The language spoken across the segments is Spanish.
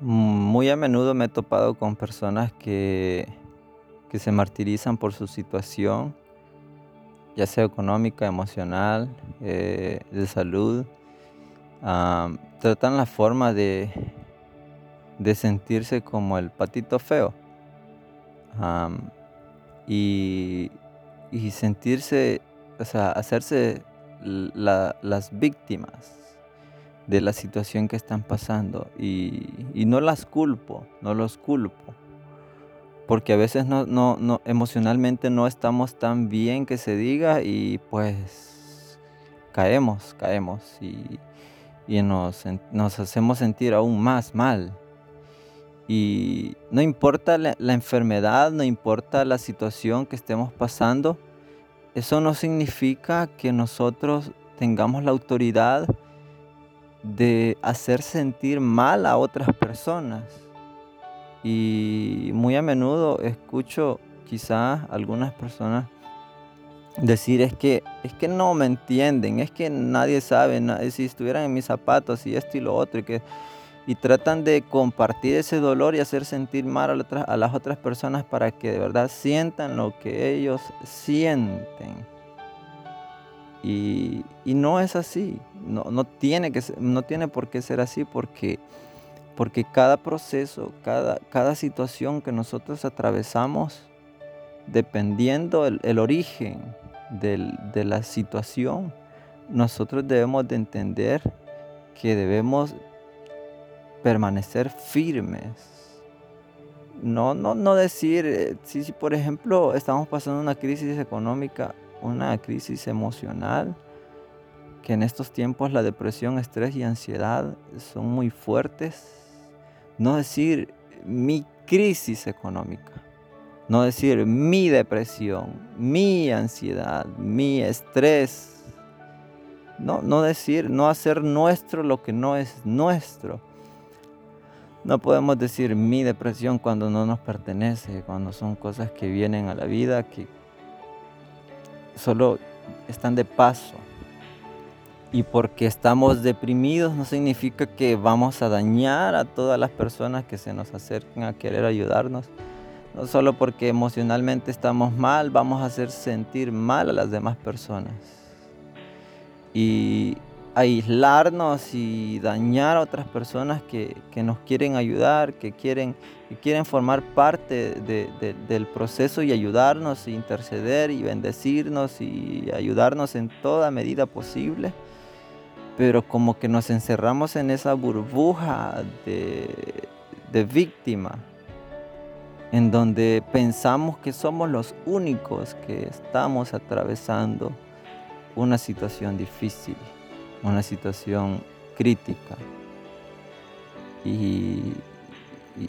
Muy a menudo me he topado con personas que, que se martirizan por su situación, ya sea económica, emocional, eh, de salud. Tratan la forma de, de sentirse como el patito feo y, y sentirse, o sea, hacerse la- las víctimas de la situación que están pasando y, y no las culpo, no los culpo, porque a veces no, no, no, emocionalmente no estamos tan bien que se diga y pues caemos, caemos y, y nos, nos hacemos sentir aún más mal. Y no importa la, la enfermedad, no importa la situación que estemos pasando, eso no significa que nosotros tengamos la autoridad de hacer sentir mal a otras personas. Y muy a menudo escucho quizás algunas personas decir es que es que no me entienden, es que nadie sabe, si estuvieran en mis zapatos y esto y lo otro y que y tratan de compartir ese dolor y hacer sentir mal a las otras personas para que de verdad sientan lo que ellos sienten. Y, no es así, no, no tiene que no tiene por qué ser así porque porque cada proceso, cada, cada situación que nosotros atravesamos, dependiendo el, origen de la situación, nosotros debemos de entender que debemos permanecer firmes. No, no, no decir, eh, si, si por ejemplo estamos pasando una crisis económica, una crisis emocional, que en estos tiempos la depresión, estrés y ansiedad son muy fuertes. No decir mi crisis económica, no decir mi depresión, mi ansiedad, mi estrés. No, no decir, no hacer nuestro lo que no es nuestro. No podemos decir mi depresión cuando no nos pertenece, cuando son cosas que vienen a la vida que solo están de paso. Y porque estamos deprimidos no significa que vamos a dañar a todas las personas que se nos acerquen a querer ayudarnos. No solo porque emocionalmente estamos mal, vamos a hacer sentir mal a las demás personas. Y aislarnos y dañar a otras personas que, que nos quieren ayudar, que quieren, quieren formar parte de- de- del proceso y ayudarnos, e interceder y bendecirnos y ayudarnos en toda medida posible. Pero como que nos encerramos en esa burbuja de, de víctima, en donde pensamos que somos los únicos que estamos atravesando una situación difícil, una situación crítica. Y,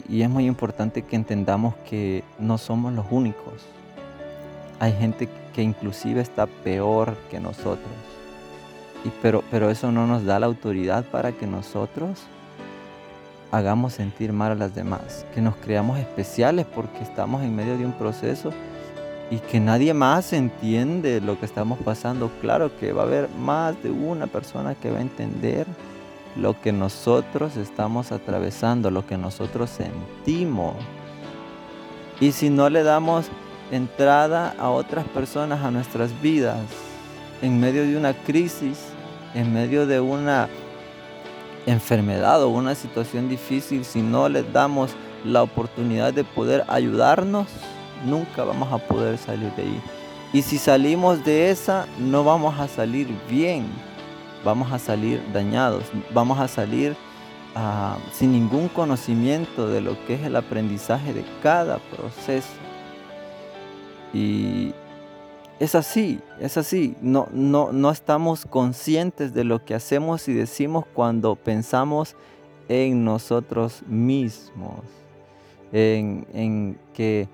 es muy importante que entendamos que no somos los únicos. Hay gente que inclusive está peor que nosotros. Y pero, pero eso no nos da la autoridad para que nosotros hagamos sentir mal a las demás, que nos creamos especiales porque estamos en medio de un proceso y que nadie más entiende lo que estamos pasando. Claro que va a haber más de una persona que va a entender lo que nosotros estamos atravesando, lo que nosotros sentimos. Y si no le damos entrada a otras personas a nuestras vidas, en medio de una crisis, en medio de una enfermedad o una situación difícil, si no les damos la oportunidad de poder ayudarnos, nunca vamos a poder salir de ahí. Y si salimos de esa, no vamos a salir bien, vamos a salir dañados, vamos a salir ah, sin ningún conocimiento de lo que es el aprendizaje de cada proceso. Y es así, es así. No, no, no estamos conscientes de lo que hacemos y decimos cuando pensamos en nosotros mismos, en, en que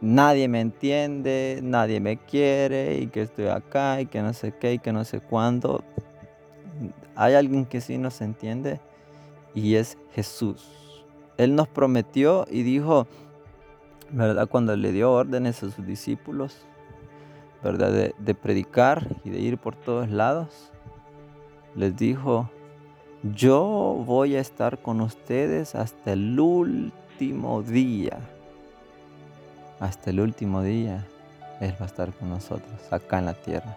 nadie me entiende, nadie me quiere y que estoy acá y que no sé qué y que no sé cuándo. Hay alguien que sí nos entiende y es Jesús. Él nos prometió y dijo, ¿verdad? Cuando le dio órdenes a sus discípulos, ¿verdad? De, de predicar y de ir por todos lados, les dijo yo voy a estar con ustedes hasta el último día. Hasta el último día Él va a estar con nosotros acá en la tierra.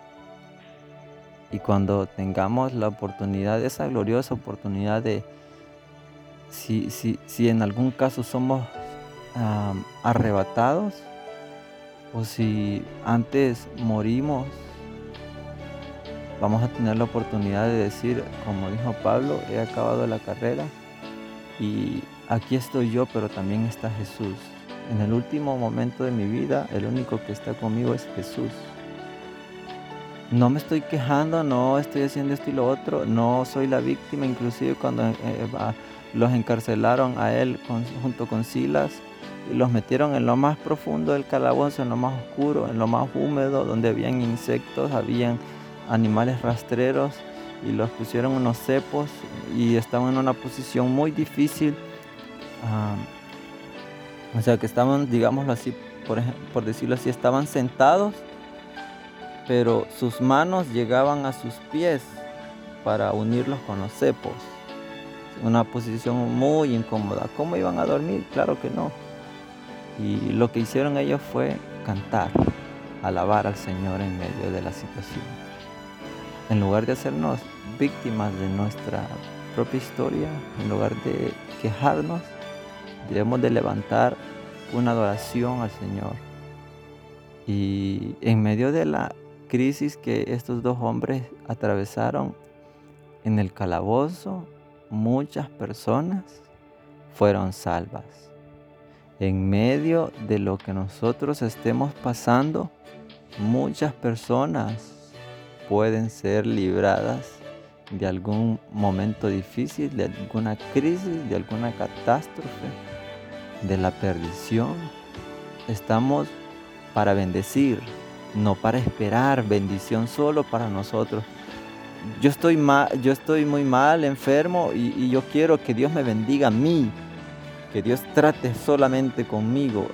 Y cuando tengamos la oportunidad, esa gloriosa oportunidad de, si, si en algún caso somos arrebatados, o si antes morimos, vamos a tener la oportunidad de decir, como dijo Pablo, he acabado la carrera y aquí estoy yo, pero también está Jesús. En el último momento de mi vida, el único que está conmigo es Jesús no me estoy quejando, no estoy haciendo esto y lo otro, no soy la víctima, inclusive cuando eh, eh, los encarcelaron a él junto con Silas y los metieron en lo más profundo del calabozo, en lo más oscuro, en lo más húmedo, donde habían insectos, habían animales rastreros y los pusieron unos cepos y estaban en una posición muy difícil. Ah, o sea que estaban, digámoslo así, por, por decirlo así, estaban sentados pero sus manos llegaban a sus pies para unirlos con los cepos. Una posición muy incómoda. ¿Cómo iban a dormir? Claro que no. Y lo que hicieron ellos fue cantar, alabar al Señor en medio de la situación. En lugar de hacernos víctimas de nuestra propia historia, en lugar de quejarnos, debemos de levantar una adoración al Señor. Y en medio de la crisis que estos dos hombres atravesaron en el calabozo, muchas personas fueron salvas. En medio de lo que nosotros estemos pasando, muchas personas pueden ser libradas de algún momento difícil, de alguna crisis, de alguna catástrofe, de la perdición. Estamos para bendecir, no para esperar bendición solo para nosotros. Yo estoy, yo estoy muy mal, enfermo, y, yo quiero que Dios me bendiga a mí, que Dios trate solamente conmigo.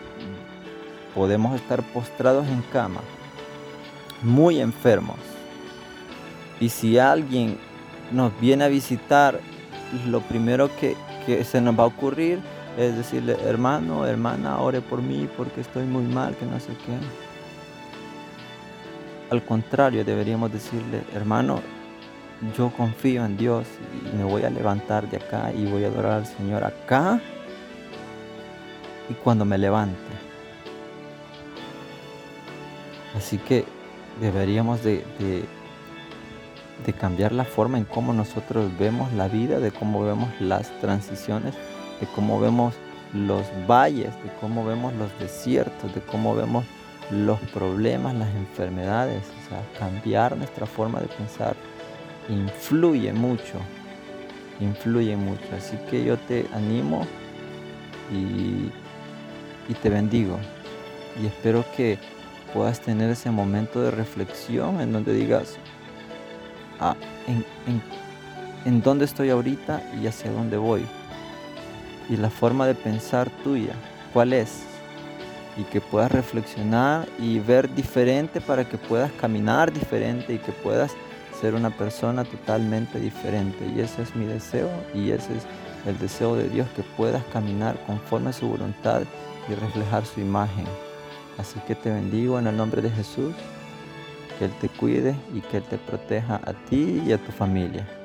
Podemos estar postrados en cama, muy enfermos. Y si alguien nos viene a visitar, lo primero que, que se nos va a ocurrir es decirle, hermano, hermana, ore por mí porque estoy muy mal, que no sé qué. Al contrario, deberíamos decirle, hermano, yo confío en Dios y me voy a levantar de acá y voy a adorar al Señor acá y cuando me levante. Así que deberíamos de, de, cambiar la forma en cómo nosotros vemos la vida, de cómo vemos las transiciones, de cómo vemos los valles, de cómo vemos los desiertos, de cómo vemos los problemas, las enfermedades, o sea, cambiar nuestra forma de pensar influye mucho, influye mucho. Así que yo te animo y, te bendigo y espero que puedas tener ese momento de reflexión en donde digas, ah, en, en dónde estoy ahorita y hacia dónde voy. Y la forma de pensar tuya, ¿cuál es? y que puedas reflexionar y ver diferente para que puedas caminar diferente y que puedas ser una persona totalmente diferente. Y ese es mi deseo y ese es el deseo de Dios, que puedas caminar conforme a su voluntad y reflejar su imagen. Así que te bendigo en el nombre de Jesús, que Él te cuide y que Él te proteja a ti y a tu familia.